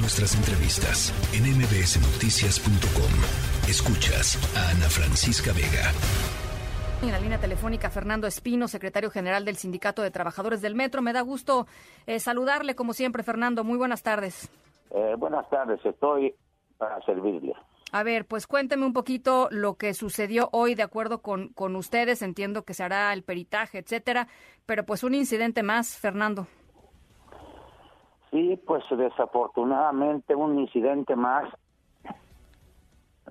Nuestras entrevistas en mbsnoticias.com. Escuchas a Ana Francisca Vega. En la línea telefónica, Fernando Espino, secretario general del Sindicato de Trabajadores del Metro. Me da gusto eh, saludarle, como siempre, Fernando. Muy buenas tardes. Eh, buenas tardes, estoy para servirle. A ver, pues cuénteme un poquito lo que sucedió hoy de acuerdo con, con ustedes. Entiendo que se hará el peritaje, etcétera, pero pues un incidente más, Fernando. Sí, pues desafortunadamente un incidente más.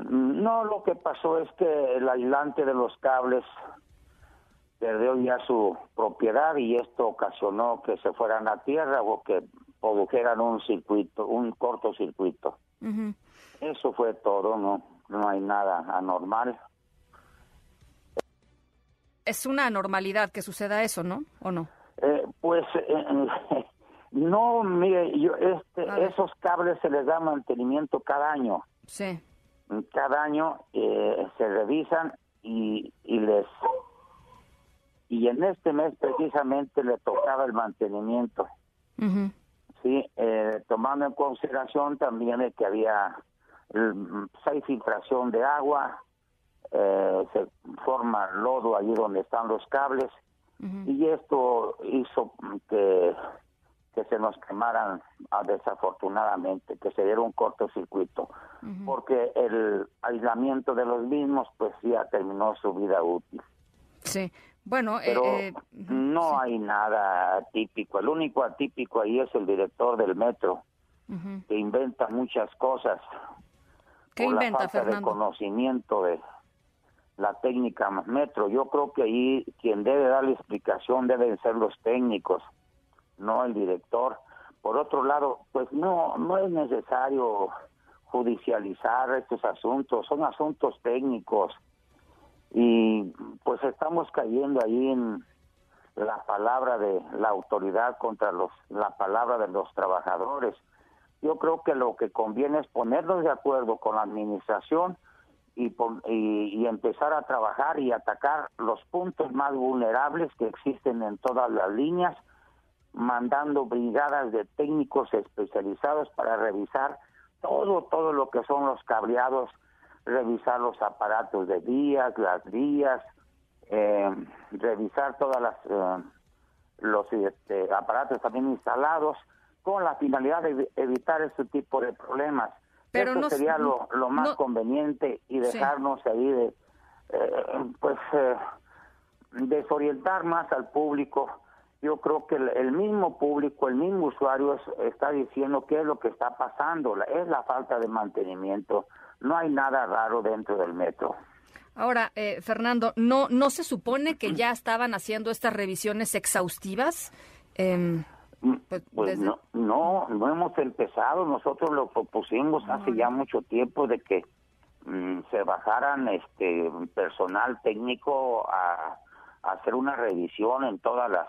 No, lo que pasó es que el aislante de los cables perdió ya su propiedad y esto ocasionó que se fueran a tierra o que produjeran un circuito, un cortocircuito. Eso fue todo, no, no hay nada anormal. Es una anormalidad que suceda eso, ¿no? ¿O no? Eh, pues eh, no, mire, yo, este, esos cables se les da mantenimiento cada año. Sí. Cada año eh, se revisan y, y les y en este mes precisamente le tocaba el mantenimiento. Sí, eh, tomando en consideración también que había hay filtración de agua, eh, se forma lodo allí donde están los cables y esto hizo que que se nos quemaran ah, desafortunadamente, que se diera un cortocircuito, porque el aislamiento de los mismos pues ya terminó su vida útil. Sí, bueno, eh, pero eh, no hay nada atípico. El único atípico ahí es el director del metro, que inventa muchas cosas. ¿Qué inventa, la falta de conocimiento de la técnica metro. Yo creo que ahí quien debe dar la explicación deben ser los técnicos no el director. Por otro lado, pues no, no es necesario judicializar estos asuntos, son asuntos técnicos y pues estamos cayendo ahí en la palabra de la autoridad contra los la palabra de los trabajadores. Yo creo que lo que conviene es ponernos de acuerdo con la administración y, y, y, empezar a trabajar y atacar los puntos más vulnerables que existen en todas las líneas mandando brigadas de técnicos especializados para revisar todo, todo lo que son los cableados, revisar los aparatos de vías, las vías, eh, revisar todas las eh, los este, aparatos también instalados con la finalidad de evitar este tipo de problemas. Pero Eso sería lo, lo más conveniente y dejarnos ahí de, eh, pues, desorientar más al público yo creo que el, mismo público, el mismo usuario está diciendo qué es lo que está pasando, es la falta de mantenimiento. No hay nada raro dentro del metro. Ahora, eh, Fernando, ¿no, ¿no se supone que ya estaban haciendo estas revisiones exhaustivas? Em, mm, pues, pues no, no, no hemos empezado. Nosotros lo propusimos hace ya mucho tiempo de que mm, se bajaran este personal técnico a hacer una revisión en todas las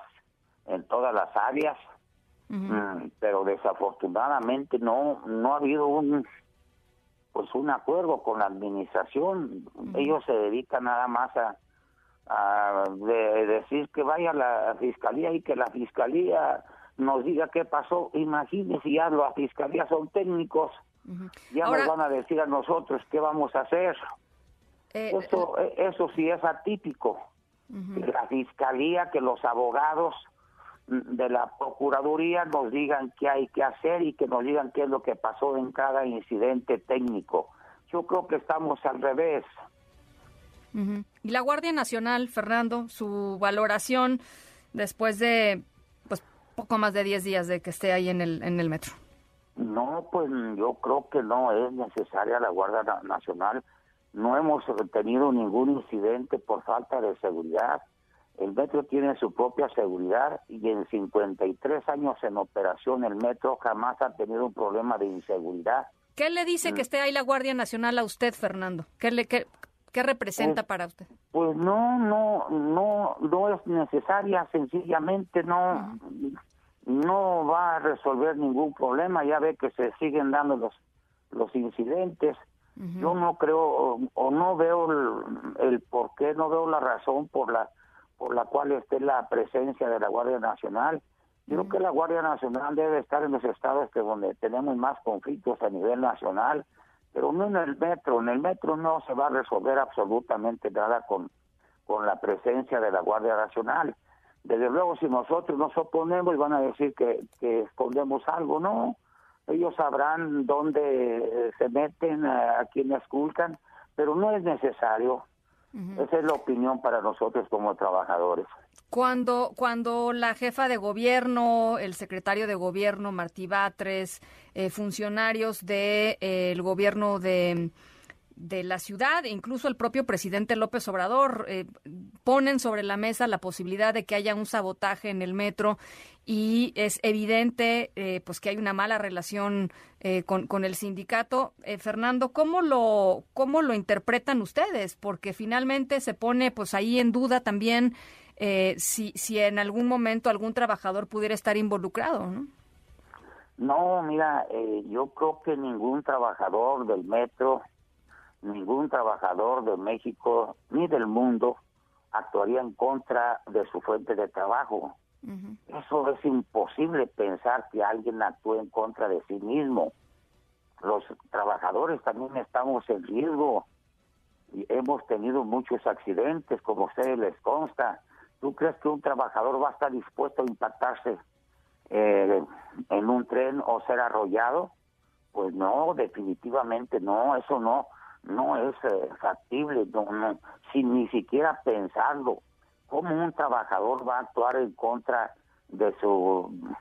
en todas las áreas, mm, pero desafortunadamente no no ha habido un pues un acuerdo con la administración. Ellos se dedican nada más a, a de, decir que vaya la fiscalía y que la fiscalía nos diga qué pasó. Imagínense, ya la fiscalía son técnicos, ya nos van a decir a nosotros qué vamos a hacer. Eh, eso, eh, eso sí es atípico. La fiscalía, que los abogados de la Procuraduría nos digan qué hay que hacer y que nos digan qué es lo que pasó en cada incidente técnico. Yo creo que estamos al revés. Y la Guardia Nacional, Fernando, su valoración después de pues poco más de 10 días de que esté ahí en el, en el metro. No, pues yo creo que no es necesaria la Guardia Nacional. No hemos tenido ningún incidente por falta de seguridad. El metro tiene su propia seguridad y en 53 años en operación el metro jamás ha tenido un problema de inseguridad. ¿Qué le dice que mm. esté ahí la Guardia Nacional a usted, Fernando? ¿Qué, le, qué, representa pues, para usted? Pues no, no, no, no es necesaria, sencillamente no, no va a resolver ningún problema. Ya ve que se siguen dando los, los incidentes. Yo no creo o, no veo el, el por qué, no veo la razón por la por la cual esté la presencia de la Guardia Nacional. Creo que la Guardia Nacional debe estar en los estados que donde tenemos más conflictos a nivel nacional, pero no en el metro. En el metro no se va a resolver absolutamente nada con, con la presencia de la Guardia Nacional. Desde luego, si nosotros nos oponemos, van a decir que, que escondemos algo, no. Ellos sabrán dónde se meten, a, quienes esculcan, pero no es necesario. Esa es la opinión para nosotros como trabajadores. Cuando, cuando la jefa de gobierno, el secretario de gobierno, Martí Batres, eh, funcionarios del de, eh, gobierno de, de, la ciudad, incluso el propio presidente López Obrador, eh, ponen sobre la mesa la posibilidad de que haya un sabotaje en el metro y es evidente eh, pues que hay una mala relación eh, con, con, el sindicato. Eh, Fernando, ¿cómo lo, ¿cómo lo interpretan ustedes? Porque finalmente se pone pues ahí en duda también si, si en algún momento algún trabajador pudiera estar involucrado, ¿no? No, mira, yo creo que ningún trabajador del metro, ningún trabajador de México ni del mundo actuaría en contra de su fuente de trabajo eso es imposible pensar que alguien actúe en contra de sí mismo. Los trabajadores también estamos en riesgo y hemos tenido muchos accidentes, como a ustedes les consta. ¿Tú crees que un trabajador va a estar dispuesto a impactarse eh, en un tren o ser arrollado? Pues no, definitivamente no, eso no, no es eh, factible, no, sin ni siquiera pensarlo. ¿Cómo un trabajador va a actuar en contra de su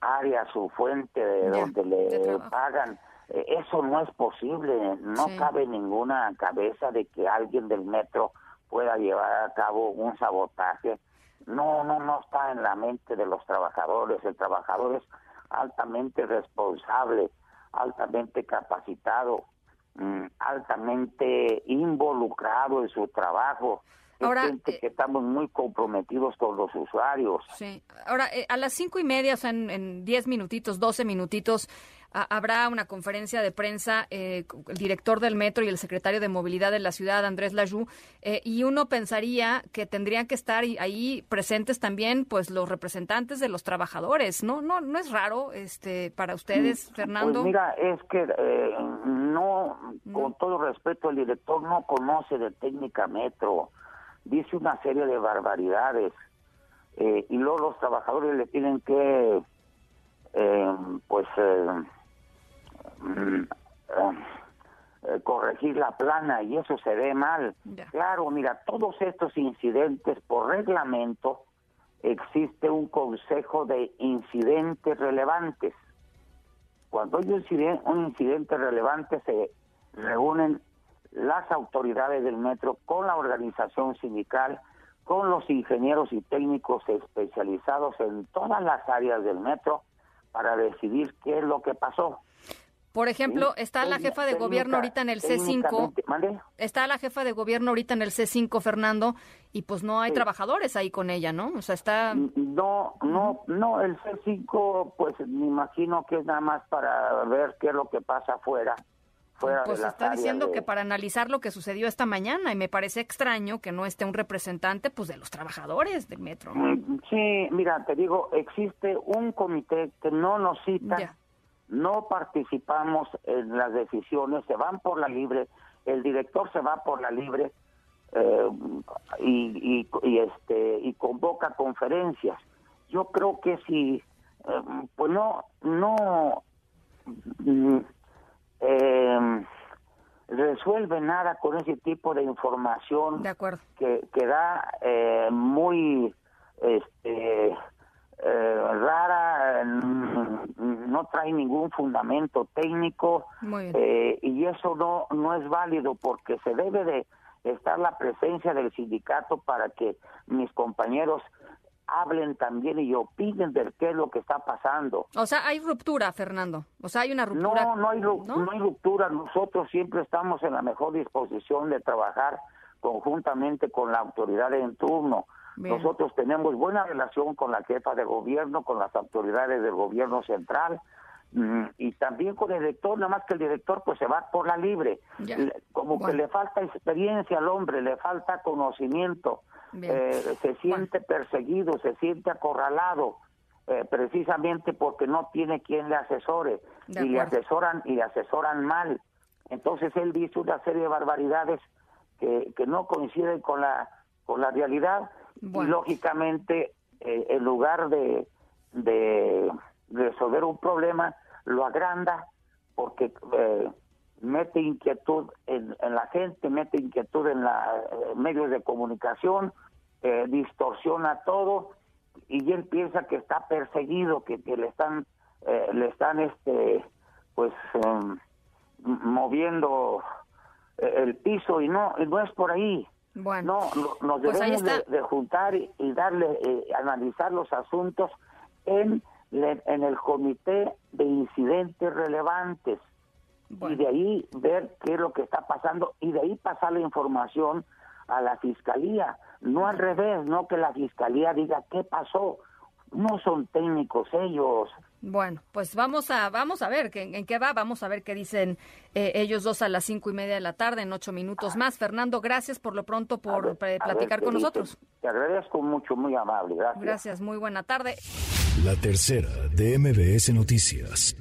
área, su fuente, de donde le pagan? Eh, eso no es posible, no cabe ninguna cabeza de que alguien del metro pueda llevar a cabo un sabotaje. No, no, no está en la mente de los trabajadores. El trabajador es altamente responsable, altamente capacitado, mm, altamente involucrado en su trabajo. Ahora, que estamos muy comprometidos con los usuarios. Sí. Ahora, eh, a las cinco y media, o sea, en, diez minutitos, doce minutitos, habrá una conferencia de prensa, eh, el director del metro y el secretario de movilidad de la ciudad, Andrés Lajú, eh, y uno pensaría que tendrían que estar ahí presentes también, pues, los representantes de los trabajadores, ¿no? No, no es raro, este, para ustedes, mm, Fernando. Pues mira, es que no, con todo respeto, el director no conoce de técnica metro dice una serie de barbaridades eh, y luego los trabajadores le tienen que eh, pues eh, mm, corregir la plana y eso se ve mal. Claro, mira, todos estos incidentes por reglamento existe un consejo de incidentes relevantes. Cuando hay un incidente relevante se reúnen las autoridades del metro, con la organización sindical, con los ingenieros y técnicos especializados en todas las áreas del metro para decidir qué es lo que pasó. Por ejemplo, está la jefa de gobierno ahorita en el C5. Está la jefa de gobierno ahorita en el C5, Fernando, y pues no hay trabajadores ahí con ella, ¿no? O sea, está... No, no, no, el C5, pues me imagino que es nada más para ver qué es lo que pasa afuera pues está diciendo que para analizar lo que sucedió esta mañana y me parece extraño que no esté un representante pues de los trabajadores del metro. Mm, sí, mira, te digo, existe un comité que no nos cita, no participamos en las decisiones, se van por la libre, el director se va por la libre eh, y, y, este y convoca conferencias. Yo creo que si eh, pues no no mm, eh, resuelve nada con ese tipo de información que, que da eh, muy este, rara, no trae ningún fundamento técnico eh, y eso no, no es válido porque se debe de estar la presencia del sindicato para que mis compañeros hablen también y opinen de qué es lo que está pasando. O sea, hay ruptura, Fernando. O sea, hay una ruptura. No, no hay, ¿no? hay ruptura. Nosotros siempre estamos en la mejor disposición de trabajar conjuntamente con la autoridad en turno. Nosotros tenemos buena relación con la jefa de gobierno, con las autoridades del gobierno central mm, y también con el director, nada más que el director pues se va por la libre. Como que le falta experiencia al hombre, le falta conocimiento. Eh, se siente perseguido, se siente acorralado. eh, precisamente porque no tiene quien le asesore y le asesoran y le asesoran mal. Entonces él dice una serie de barbaridades que, que no coinciden con la con la realidad y lógicamente eh, en lugar de, de resolver un problema lo agranda porque eh, mete inquietud en, la gente, mete inquietud en los eh, medios de comunicación, distorsiona todo y él piensa que está perseguido, que, le están, le están, este, pues, em, moviendo el piso y no, no es por ahí. Bueno, no, nos pues debemos de, juntar y, darle, analizar los asuntos en, en el comité de incidentes relevantes. Y de ahí ver qué es lo que está pasando y de ahí pasar la información a la fiscalía, no al revés, no que la fiscalía diga qué pasó, no son técnicos ellos. Bueno, pues vamos a vamos a ver en, qué va, vamos a ver qué dicen eh, ellos dos a las cinco y media de la tarde en ocho minutos más. Fernando, gracias por lo pronto por platicar con nosotros. Te agradezco mucho, muy amable, gracias. Gracias, muy buena tarde. La tercera de MBS Noticias.